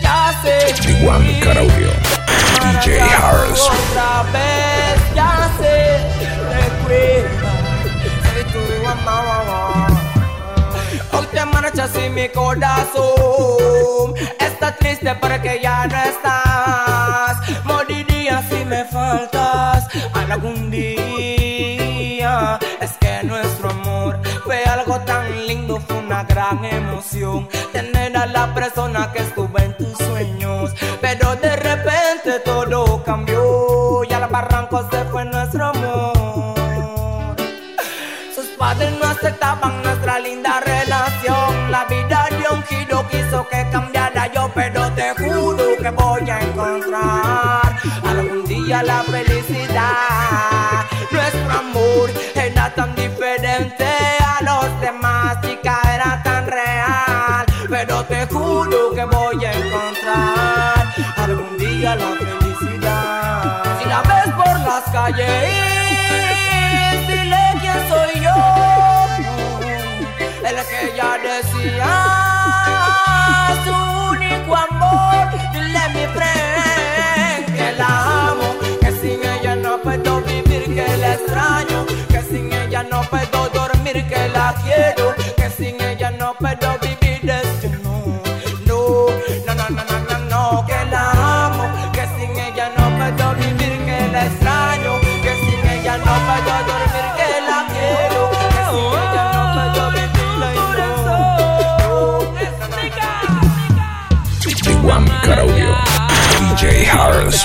Ya sé. Igual Caraudio. DJ Harris. Otra vez, ya sé. Recuerda. Soy tu mamá. Hoy te marchas y mi corazón está triste porque ya no estás. Moriría si me faltas algún día. Es que nuestro amor algo tan lindo, fue una gran emoción. Tener a la persona que estuvo en tus sueños. Pero de repente todo cambió y al barranco se fue nuestro amor. Sus padres no aceptaban nuestra linda relación. La vida dio un giro, quiso que cambiara yo, pero te juro que voy a encontrar algún día la felicidad. quiero, que sin ella no puedo vivir este. No, no, no, no, no, no, no, que la amo, que sin ella no puedo vivir, que la extraño, que sin ella no puedo dormir, que la quiero, que sin ella no puedo vivir. Juan Caraudio, DJ Harris.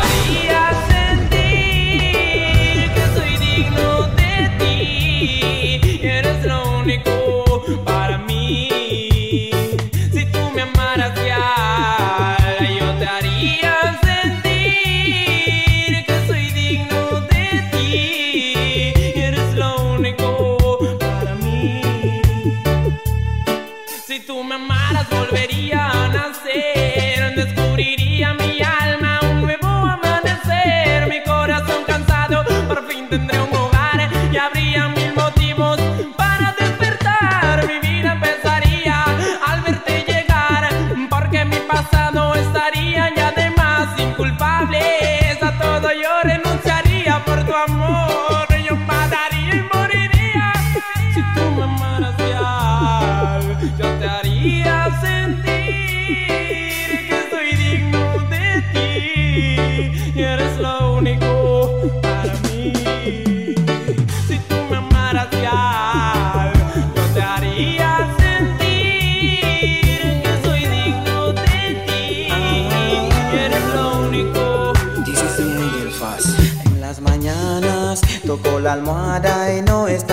La almohada y no estás.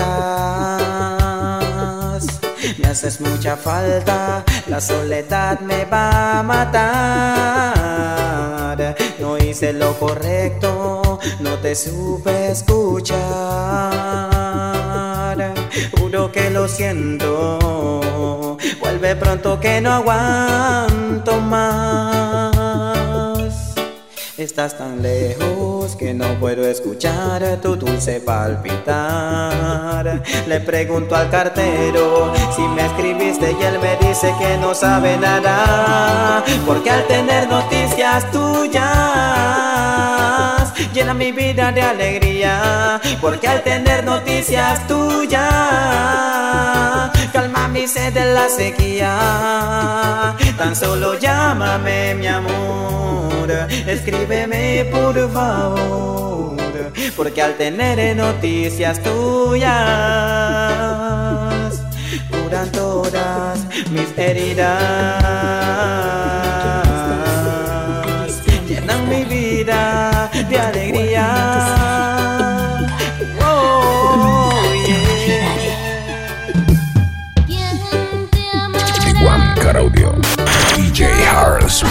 Me haces mucha falta, la soledad me va a matar. No hice lo correcto, no te supe escuchar. Juro que lo siento, vuelve pronto que no aguanto más. Estás tan lejos que no puedo escuchar tu dulce palpitar. Le pregunto al cartero si me escribiste y él me dice que no sabe nada. Porque al tener noticias tuyas llena mi vida de alegría. Porque al tener noticias tuyas calma mi sed de la sequía. Tan solo llámame mi amor. Escríbeme por favor, porque al tener noticias tuyas curan todas mis heridas, de alegría. Oh, yeah. Igual Caraudio. DJ Harris.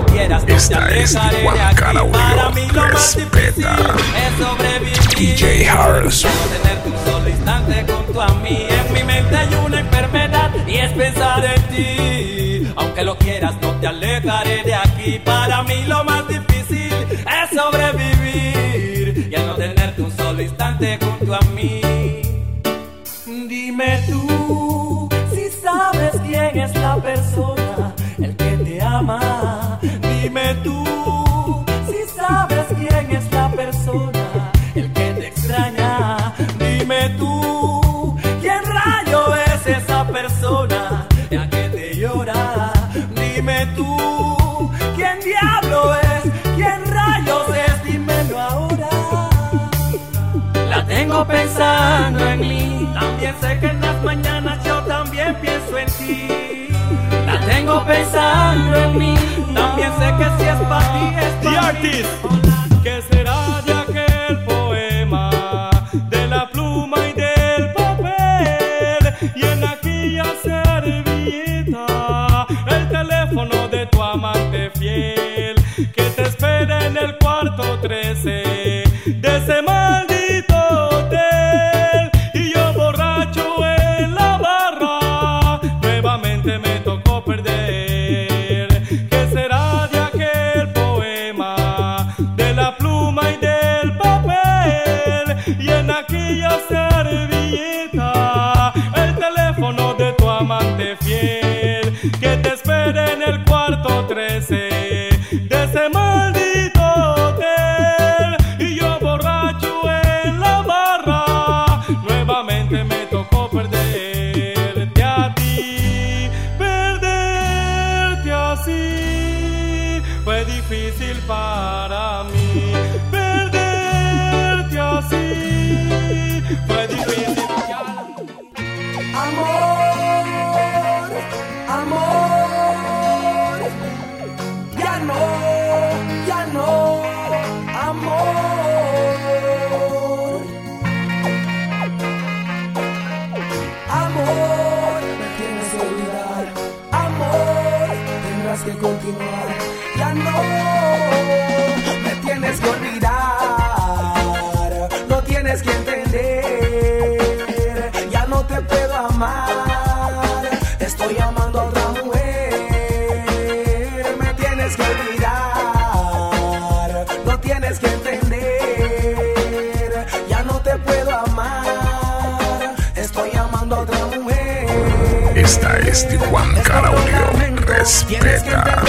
Lo quieras, no te Esta es Juan. Caraudio. Para mí lo más difícil es sobrevivir. DJ Harris. No tenerte un solo instante junto a mí. En mi mente hay una enfermedad y es pensar en ti. Aunque lo quieras, no te alejaré de aquí. Para mí lo más difícil es sobrevivir y el no tenerte un solo instante junto a mí. Dime tú si sabes quién es la persona, el que te ama. Dime tú si sabes quién es la persona, el que te extraña. Dime tú quién rayo es esa persona, la que te llora. Dime tú quién diablo es, quién rayos es, dímelo ahora. La tengo pensando en mí. También sé que Tengo pensando en mí. También sé que si es para ti es The para mí. Caraudio. Respeta.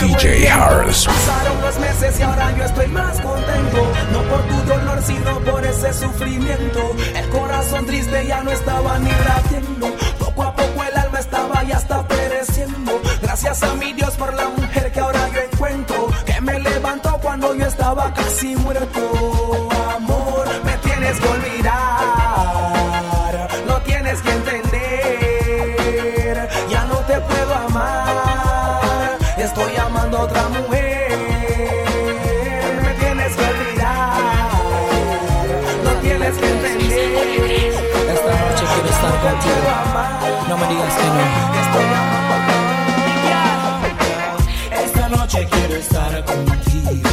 DJ Harris. Pasaron los meses y ahora yo estoy más contento. No por tu dolor, sino por ese sufrimiento. El corazón triste ya no estaba ni latiendo. Poco a poco el alma estaba ya está pereciendo. Gracias a mi Dios por la mujer que ahora yo encuentro. Que me levantó cuando yo estaba casi muerto. Amor, me tienes que olvidar. No me digas que no. Esta noche quiero estar contigo.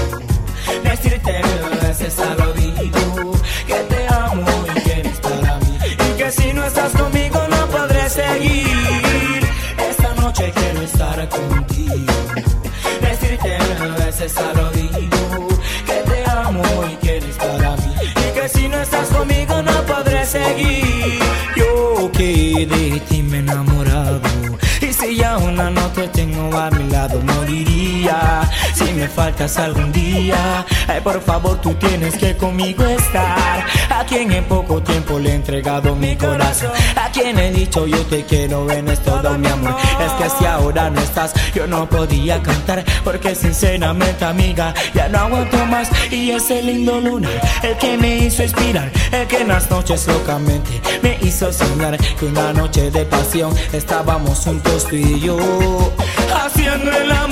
Decirte mil veces al oído que te amo y que eres para mí. Y que si no estás conmigo no podré seguir. Esta noche quiero estar contigo. Decirte mil veces al oído que te amo y que eres para mí. Y que si no estás conmigo no podré seguir. Tengo a mi lado, moriría. Si me faltas algún día, ay, por favor, tú tienes que conmigo estar. A quien en poco tiempo le he entregado mi corazón. A quien he dicho yo te quiero en es todo mi amor. Es que si ahora no estás, yo no podía cantar. Porque sinceramente, amiga, ya no aguanto más. Y ese lindo lunar, el que me hizo inspirar, el que en las noches locamente me hizo soñar que una noche de pasión estábamos juntos tú y yo haciendo el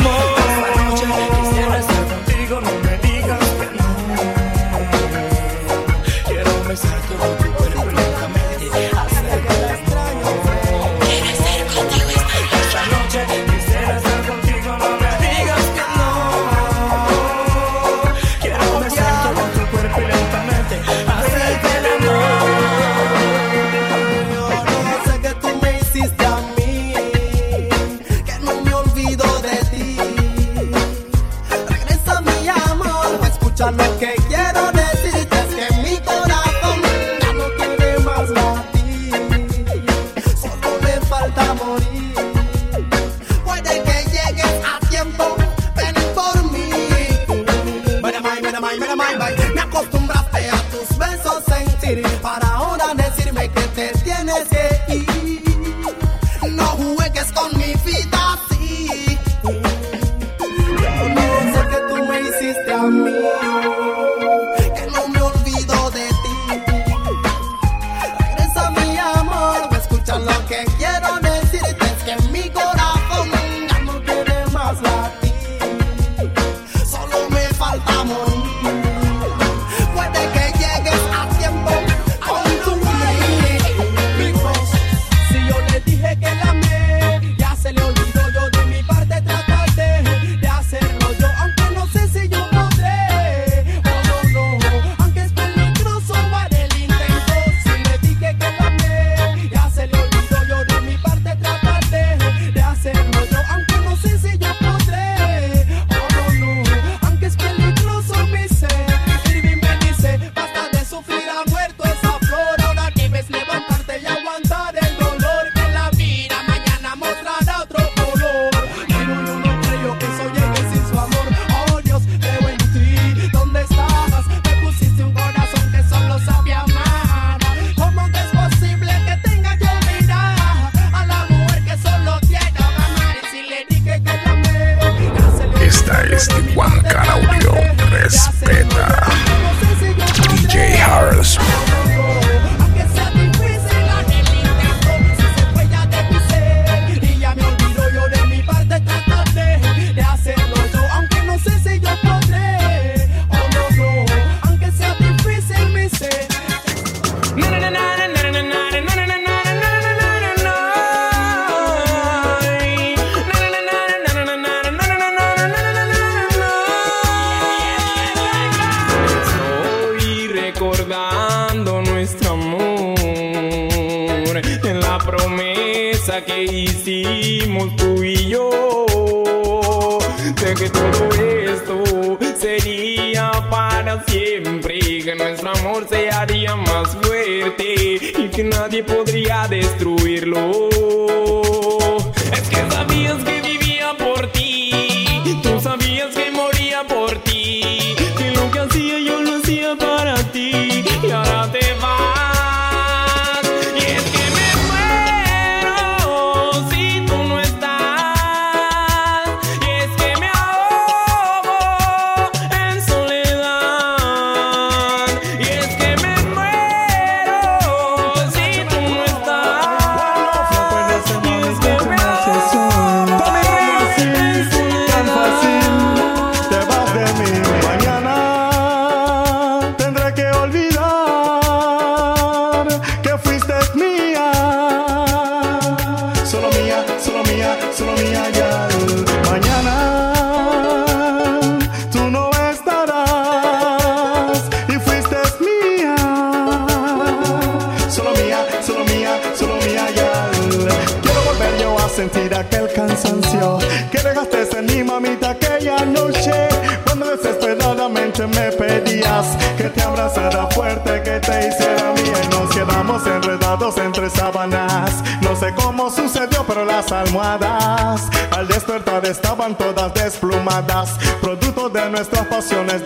entre sábanas. No sé cómo sucedió, pero las almohadas al despertar estaban todas desplumadas, producto de nuestras pasiones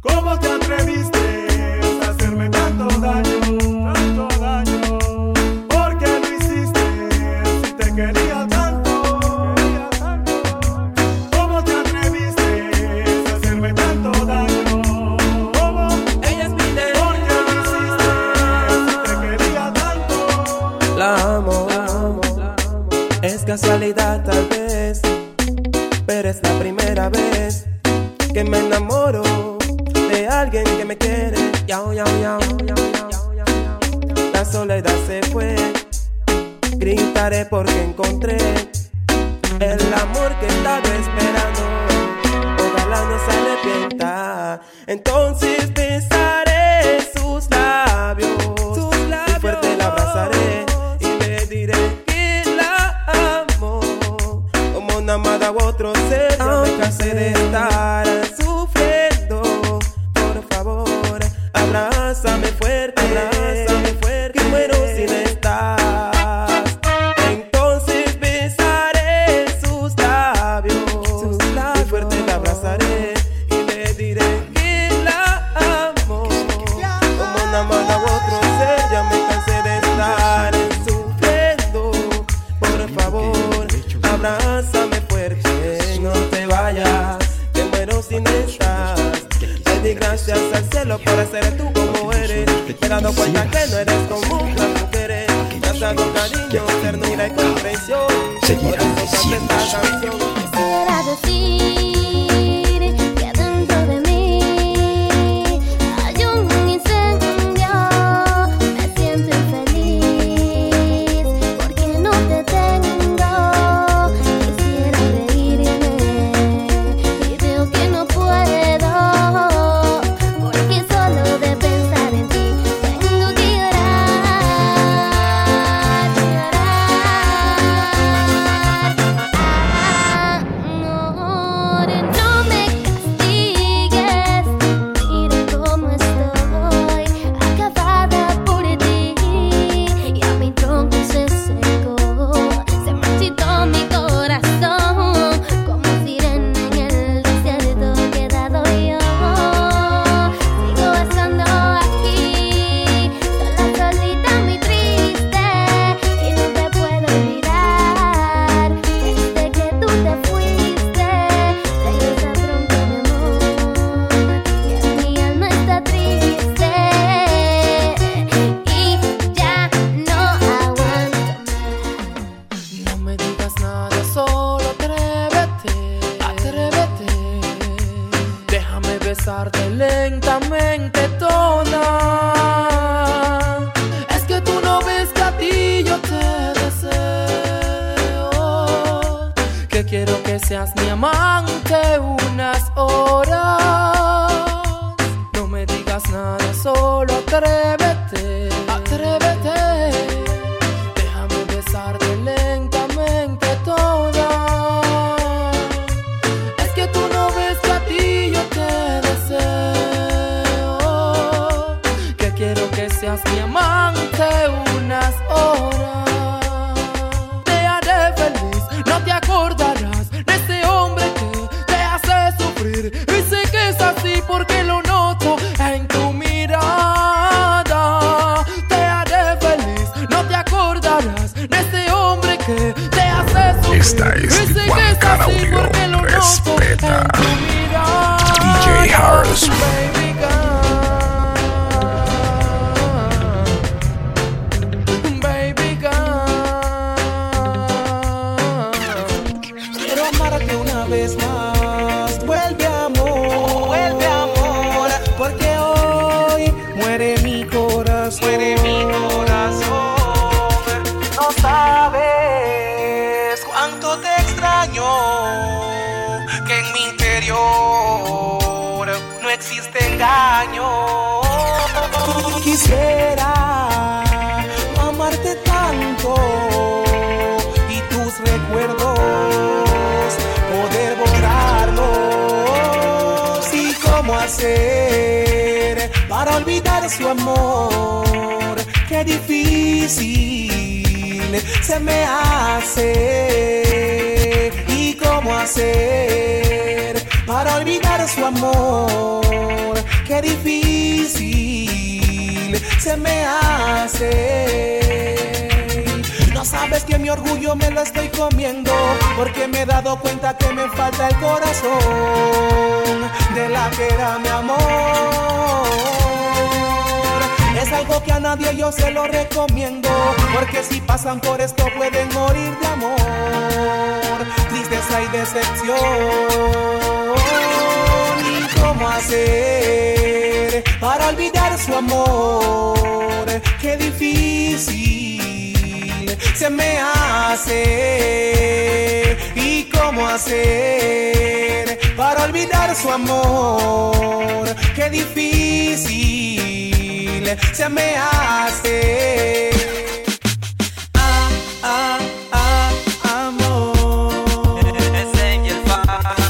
¿Cómo te atreviste? Su amor. Qué difícil se me hace y cómo hacer para olvidar su amor. Qué difícil se me hace. No sabes que mi orgullo me lo estoy comiendo Porque me he dado cuenta que me falta el corazón De la que era mi amor Algo que a nadie yo se lo recomiendo Porque si pasan por esto pueden morir de amor Tristeza y decepción ¿Y cómo hacer para olvidar su amor? Qué difícil se me hace. ¿Y cómo hacer para olvidar su amor? Se me hace. Ah, ah, ah, amor.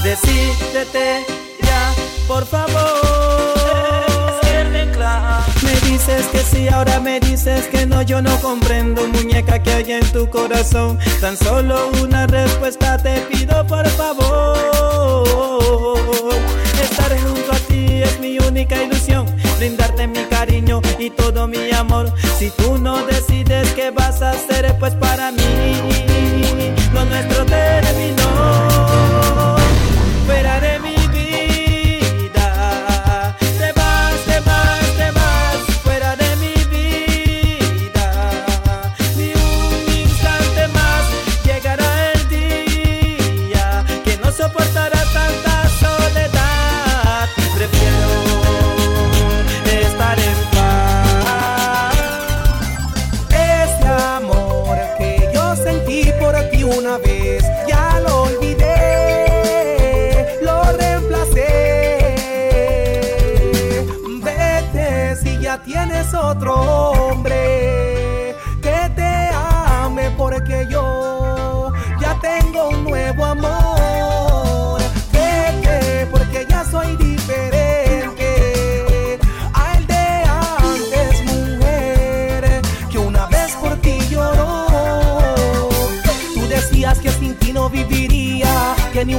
Decídete ya, por favor. Me dices que sí, ahora me dices que no, yo no comprendo, muñeca, que hay en tu corazón. Tan solo una respuesta te pido, por favor. Estar junto a ti es mi única ilusión, y todo mi amor. Si tú no decides qué vas a hacer, pues para mí lo nuestro terminó. Una vez, ya lo olvidé, lo reemplacé. Vete si ya tienes otro hombre que te ame porque yo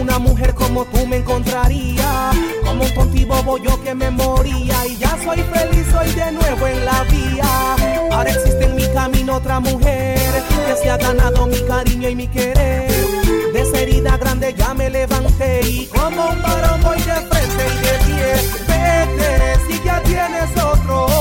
una mujer como tú me encontraría. Como un tonto y bobo yo que me moría y ya soy feliz, soy de nuevo en la vía. Ahora existe en mi camino otra mujer que se ha ganado mi cariño y mi querer. De esa herida grande ya me levanté y como un varón voy de frente y de pie. Vete si ya tienes otro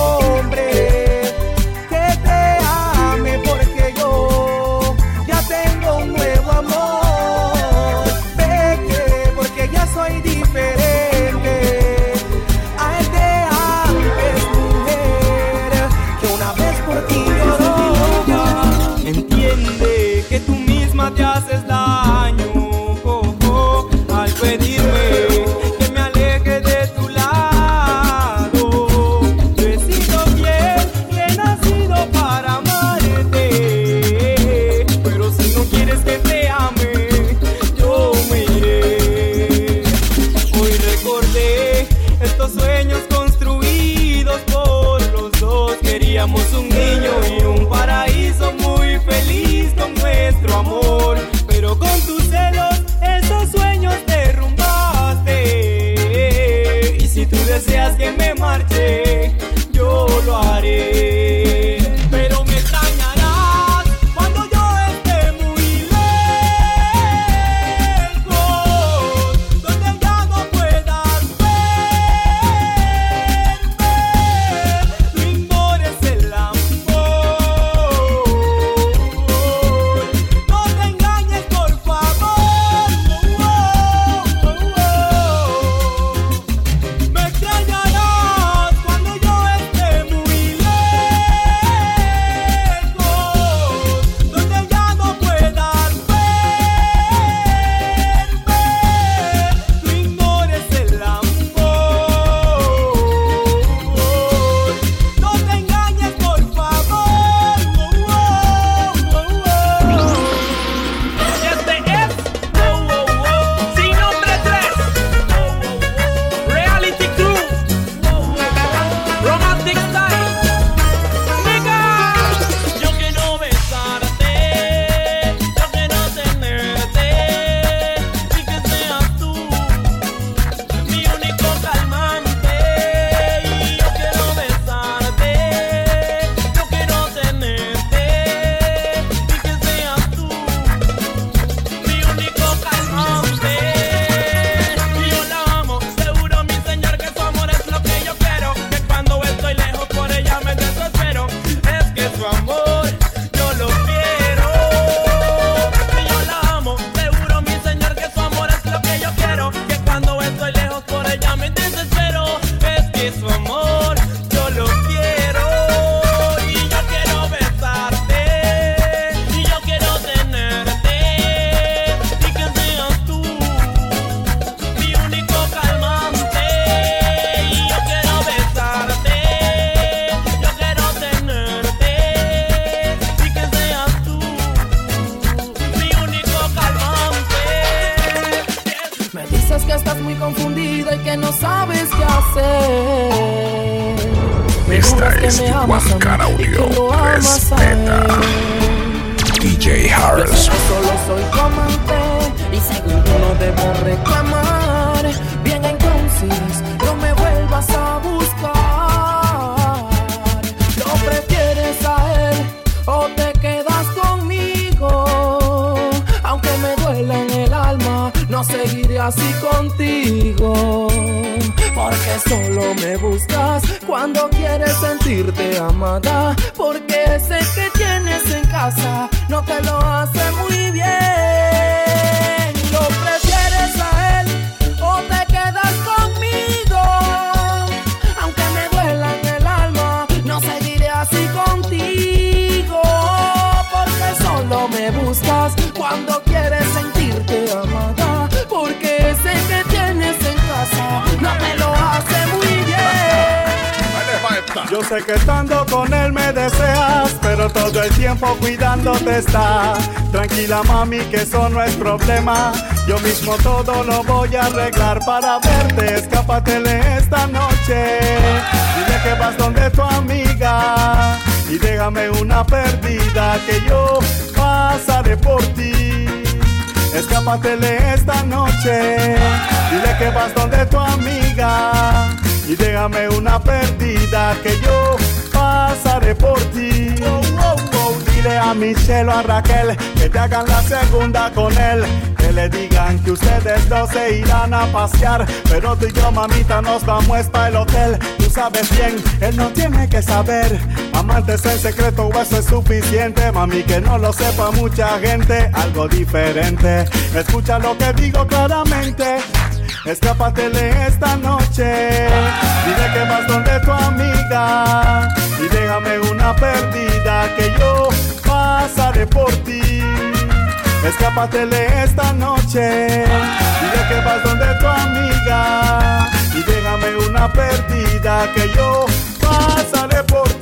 Solo me buscas cuando quieres sentirte amada. Porque sé que tienes en casa, no te lo hace muy bien. Lo prefieres a él o te quedas conmigo. Aunque me duela en el alma, no seguiré así contigo. Porque solo me buscas cuando quieres sé que estando con él me deseas, pero todo el tiempo cuidándote está. Tranquila mami, que eso no es problema. Yo mismo todo lo voy a arreglar para verte. Escápatele esta noche. Dile que vas donde tu amiga. Y déjame una perdida que yo pasaré por ti. Escápatele esta noche. Dile que vas donde tu amiga. Y déjame una perdida que yo pasaré por ti. Dile a Michelle o a Raquel que te hagan la segunda con él. Que le digan que ustedes dos se irán a pasear. Pero tú y yo, mamita, nos vamos para el hotel. Tú sabes bien, él no tiene que saber. Amantes en secreto, o eso es suficiente. Mami, que no lo sepa mucha gente. Algo diferente. Escucha lo que digo claramente. Escápatele esta noche. Dile que vas donde tu amiga. Y déjame una perdida que yo pasaré por ti. Escápatele esta noche. Dile que vas donde tu amiga. Y déjame una perdida que yo pasaré por ti.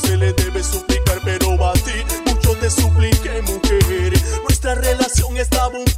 Se le debe suplicar, pero a ti mucho te supliqué, mujer. Nuestra relación estaba un